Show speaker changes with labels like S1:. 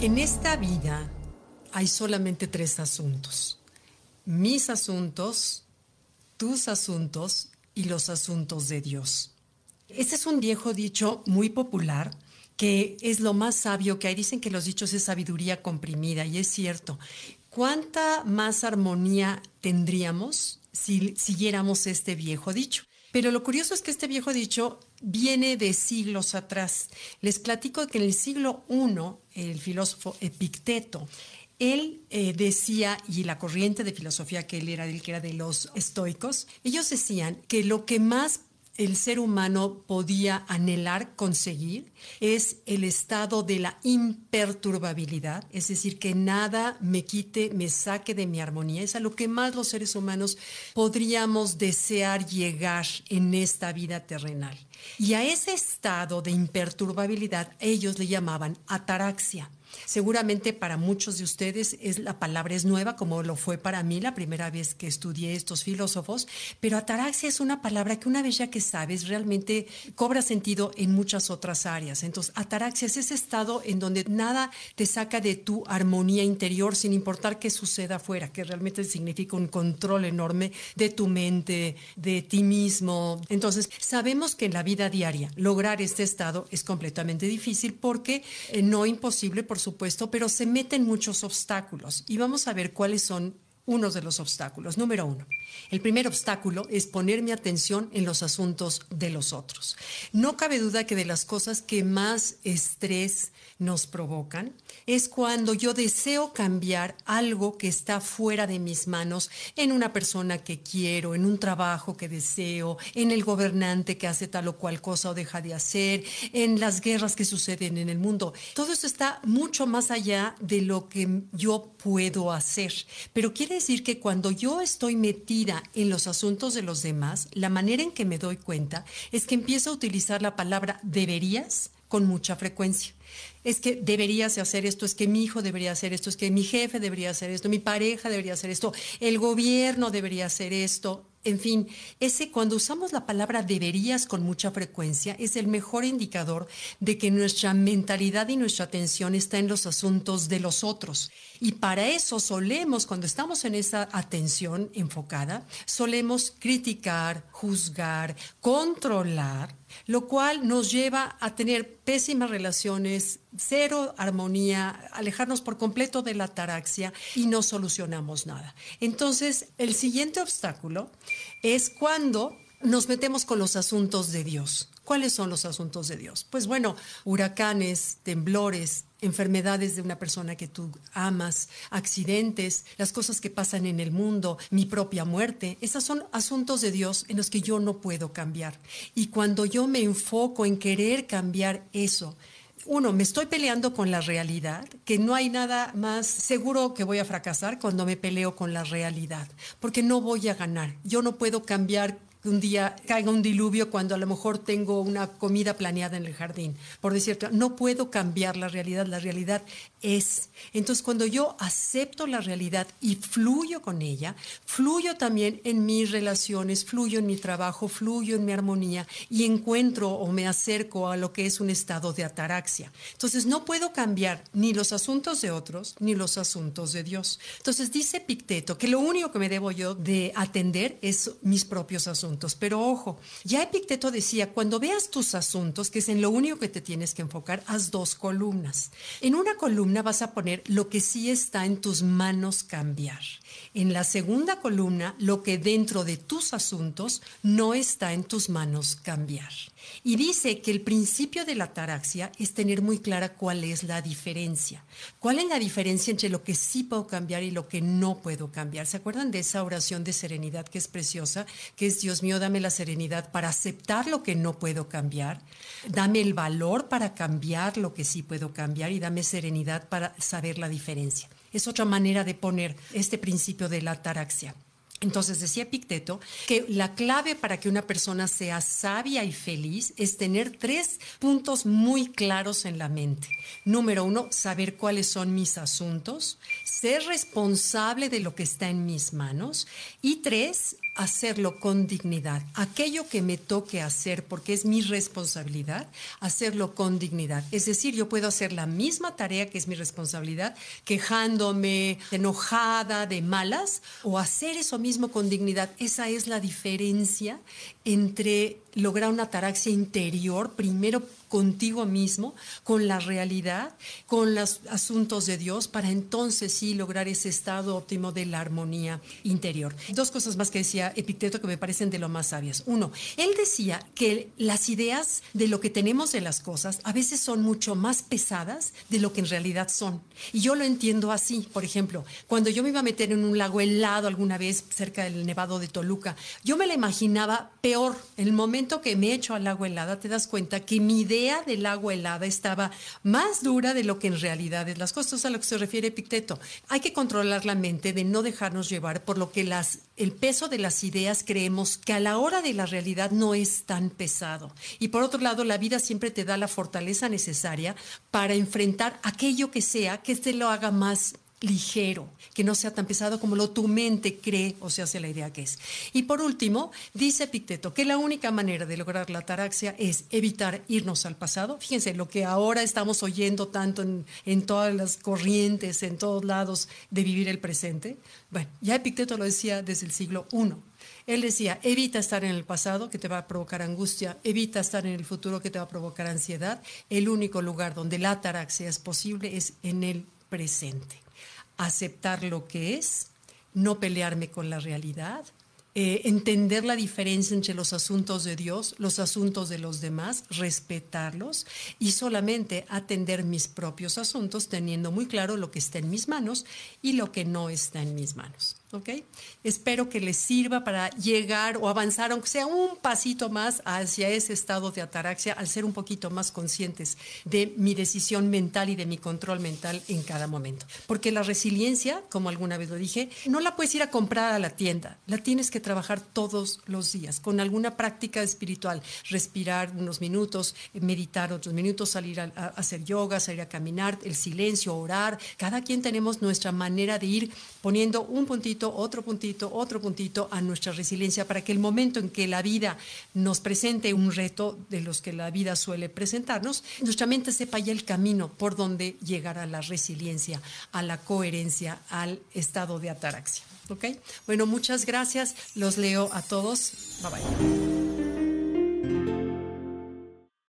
S1: En esta vida hay solamente tres asuntos. Mis asuntos, tus asuntos y los asuntos de Dios. Este es un viejo dicho muy popular que es lo más sabio que hay. Dicen que los dichos es sabiduría comprimida y es cierto. ¿Cuánta más armonía tendríamos si siguiéramos este viejo dicho? Pero lo curioso es que este viejo dicho viene de siglos atrás. Les platico que en el siglo I, el filósofo Epicteto, él eh, decía, y la corriente de filosofía que él era, que era de los estoicos, ellos decían que lo que más el ser humano podía anhelar conseguir es el estado de la imperturbabilidad, es decir, que nada me quite, me saque de mi armonía. Es a lo que más los seres humanos podríamos desear llegar en esta vida terrenal. Y a ese estado de imperturbabilidad ellos le llamaban ataraxia. Seguramente para muchos de ustedes es, la palabra es nueva, como lo fue para mí la primera vez que estudié estos filósofos, pero ataraxia es una palabra que una vez ya que sabes realmente cobra sentido en muchas otras áreas. Entonces, ataraxia es ese estado en donde nada te saca de tu armonía interior sin importar qué suceda afuera, que realmente significa un control enorme de tu mente, de ti mismo. Entonces, sabemos que en la vida diaria lograr este estado es completamente difícil porque eh, no imposible, por supuesto, pero se meten muchos obstáculos y vamos a ver cuáles son unos de los obstáculos. Número uno, el primer obstáculo es poner mi atención en los asuntos de los otros. No cabe duda que de las cosas que más estrés nos provocan es cuando yo deseo cambiar algo que está fuera de mis manos en una persona que quiero, en un trabajo que deseo, en el gobernante que hace tal o cual cosa o deja de hacer, en las guerras que suceden en el mundo. Todo eso está mucho más allá de lo que yo puedo hacer. Pero quiere decir que cuando yo estoy metida en los asuntos de los demás, la manera en que me doy cuenta es que empiezo a utilizar la palabra deberías con mucha frecuencia. Es que deberías hacer esto, es que mi hijo debería hacer esto, es que mi jefe debería hacer esto, mi pareja debería hacer esto, el gobierno debería hacer esto. En fin, ese cuando usamos la palabra deberías con mucha frecuencia es el mejor indicador de que nuestra mentalidad y nuestra atención está en los asuntos de los otros. Y para eso solemos, cuando estamos en esa atención enfocada, solemos criticar, juzgar, controlar, lo cual nos lleva a tener pésimas relaciones, cero armonía, alejarnos por completo de la ataraxia y no solucionamos nada. Entonces, el siguiente obstáculo es cuando nos metemos con los asuntos de Dios. ¿Cuáles son los asuntos de Dios? Pues bueno, huracanes, temblores, enfermedades de una persona que tú amas, accidentes, las cosas que pasan en el mundo, mi propia muerte. Esos son asuntos de Dios en los que yo no puedo cambiar. Y cuando yo me enfoco en querer cambiar eso, uno, me estoy peleando con la realidad, que no hay nada más seguro que voy a fracasar cuando me peleo con la realidad, porque no voy a ganar. Yo no puedo cambiar un día caiga un diluvio cuando a lo mejor tengo una comida planeada en el jardín. Por decirte, no puedo cambiar la realidad, la realidad es. Entonces, cuando yo acepto la realidad y fluyo con ella, fluyo también en mis relaciones, fluyo en mi trabajo, fluyo en mi armonía y encuentro o me acerco a lo que es un estado de ataraxia. Entonces, no puedo cambiar ni los asuntos de otros ni los asuntos de Dios. Entonces, dice Picteto que lo único que me debo yo de atender es mis propios asuntos pero ojo, ya Epicteto decía, cuando veas tus asuntos, que es en lo único que te tienes que enfocar, haz dos columnas. En una columna vas a poner lo que sí está en tus manos cambiar. En la segunda columna, lo que dentro de tus asuntos no está en tus manos cambiar. Y dice que el principio de la ataraxia es tener muy clara cuál es la diferencia. ¿Cuál es la diferencia entre lo que sí puedo cambiar y lo que no puedo cambiar? ¿Se acuerdan de esa oración de serenidad que es preciosa? Que es Dios mío, dame la serenidad para aceptar lo que no puedo cambiar. Dame el valor para cambiar lo que sí puedo cambiar y dame serenidad para saber la diferencia. Es otra manera de poner este principio de la ataraxia. Entonces decía Epicteto que la clave para que una persona sea sabia y feliz es tener tres puntos muy claros en la mente. Número uno, saber cuáles son mis asuntos, ser responsable de lo que está en mis manos. Y tres, hacerlo con dignidad. Aquello que me toque hacer, porque es mi responsabilidad, hacerlo con dignidad. Es decir, yo puedo hacer la misma tarea que es mi responsabilidad, quejándome, enojada, de malas, o hacer eso mismo con dignidad. Esa es la diferencia entre lograr una ataraxia interior, primero contigo mismo, con la realidad, con los asuntos de Dios, para entonces sí lograr ese estado óptimo de la armonía interior. Dos cosas más que decía Epicteto que me parecen de lo más sabias. Uno, él decía que las ideas de lo que tenemos de las cosas a veces son mucho más pesadas de lo que en realidad son. Y yo lo entiendo así. Por ejemplo, cuando yo me iba a meter en un lago helado alguna vez cerca del Nevado de Toluca, yo me la imaginaba peor. El momento que me echo al agua helada, te das cuenta que mi idea del agua helada estaba más dura de lo que en realidad es las cosas a lo que se refiere Epicteto. Hay que controlar la mente de no dejarnos llevar por lo que las, el peso de las ideas creemos que a la hora de la realidad no es tan pesado. Y por otro lado, la vida siempre te da la fortaleza necesaria para enfrentar aquello que sea que te lo haga más ligero, que no sea tan pesado como lo tu mente cree o se hace la idea que es. Y por último, dice Epicteto que la única manera de lograr la ataraxia es evitar irnos al pasado. Fíjense, lo que ahora estamos oyendo tanto en, en todas las corrientes, en todos lados, de vivir el presente. Bueno, ya Epicteto lo decía desde el siglo I. Él decía, evita estar en el pasado que te va a provocar angustia, evita estar en el futuro que te va a provocar ansiedad. El único lugar donde la ataraxia es posible es en el presente aceptar lo que es, no pelearme con la realidad, eh, entender la diferencia entre los asuntos de Dios, los asuntos de los demás, respetarlos y solamente atender mis propios asuntos teniendo muy claro lo que está en mis manos y lo que no está en mis manos. ¿Ok? Espero que les sirva para llegar o avanzar, aunque sea un pasito más hacia ese estado de ataraxia, al ser un poquito más conscientes de mi decisión mental y de mi control mental en cada momento. Porque la resiliencia, como alguna vez lo dije, no la puedes ir a comprar a la tienda, la tienes que trabajar todos los días, con alguna práctica espiritual, respirar unos minutos, meditar otros minutos, salir a, hacer yoga, salir a caminar, el silencio, orar. Cada quien tenemos nuestra manera de ir poniendo un otro puntito, otro puntito a nuestra resiliencia para que el momento en que la vida nos presente un reto de los que la vida suele presentarnos, nuestra mente sepa ya el camino por donde llegar a la resiliencia, a la coherencia, al estado de ataraxia. ¿Ok? Bueno, muchas gracias. Los leo a todos. Bye bye.